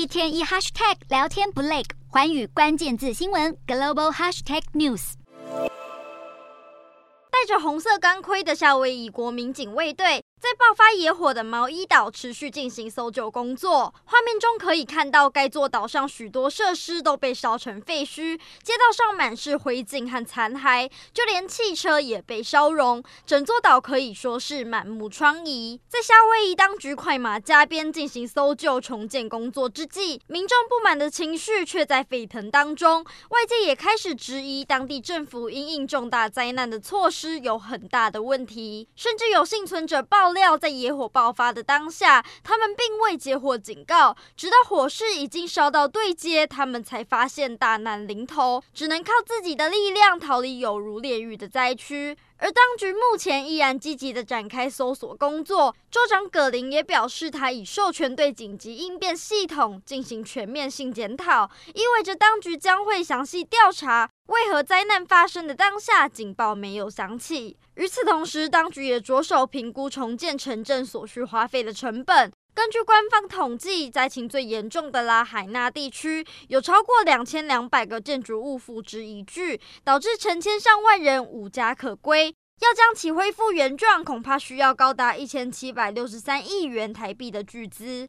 一天一 hashtag 聊天不累，环宇关键字新闻 global hashtag news。戴着红色钢盔的夏威夷国民警卫队，在爆发野火的毛伊岛持续进行搜救工作。画面中可以看到，该座岛上许多设施都被烧成废墟，街道上满是灰烬和残骸，就连汽车也被烧融。整座岛可以说是满目疮痍。在夏威夷当局快马加鞭进行搜救重建工作之际，民众不满的情绪却在沸腾当中。外界也开始质疑当地政府因应重大灾难的措施有很大的问题，甚至有幸存者报料，在野火爆发的当下，他们并未接获警告，直到火势已经烧到对接，他们才发现大难临头，只能靠自己的力量逃离有如炼狱的灾区。而当局目前依然积极地展开搜索工作，州长葛林也表示，他已授权对紧急应变系统进行全面性检讨，意味着当局将会详细调查为何灾难发生的当下警报没有响起。与此同时，当局也着手评估重建城镇所需花费的成本。根据官方统计，灾情最严重的拉海纳地区有超过两千两百个建筑物付之一炬，导致成千上万人无家可归。要将其恢复原状，恐怕需要高达一千七百六十三亿元台币的巨资。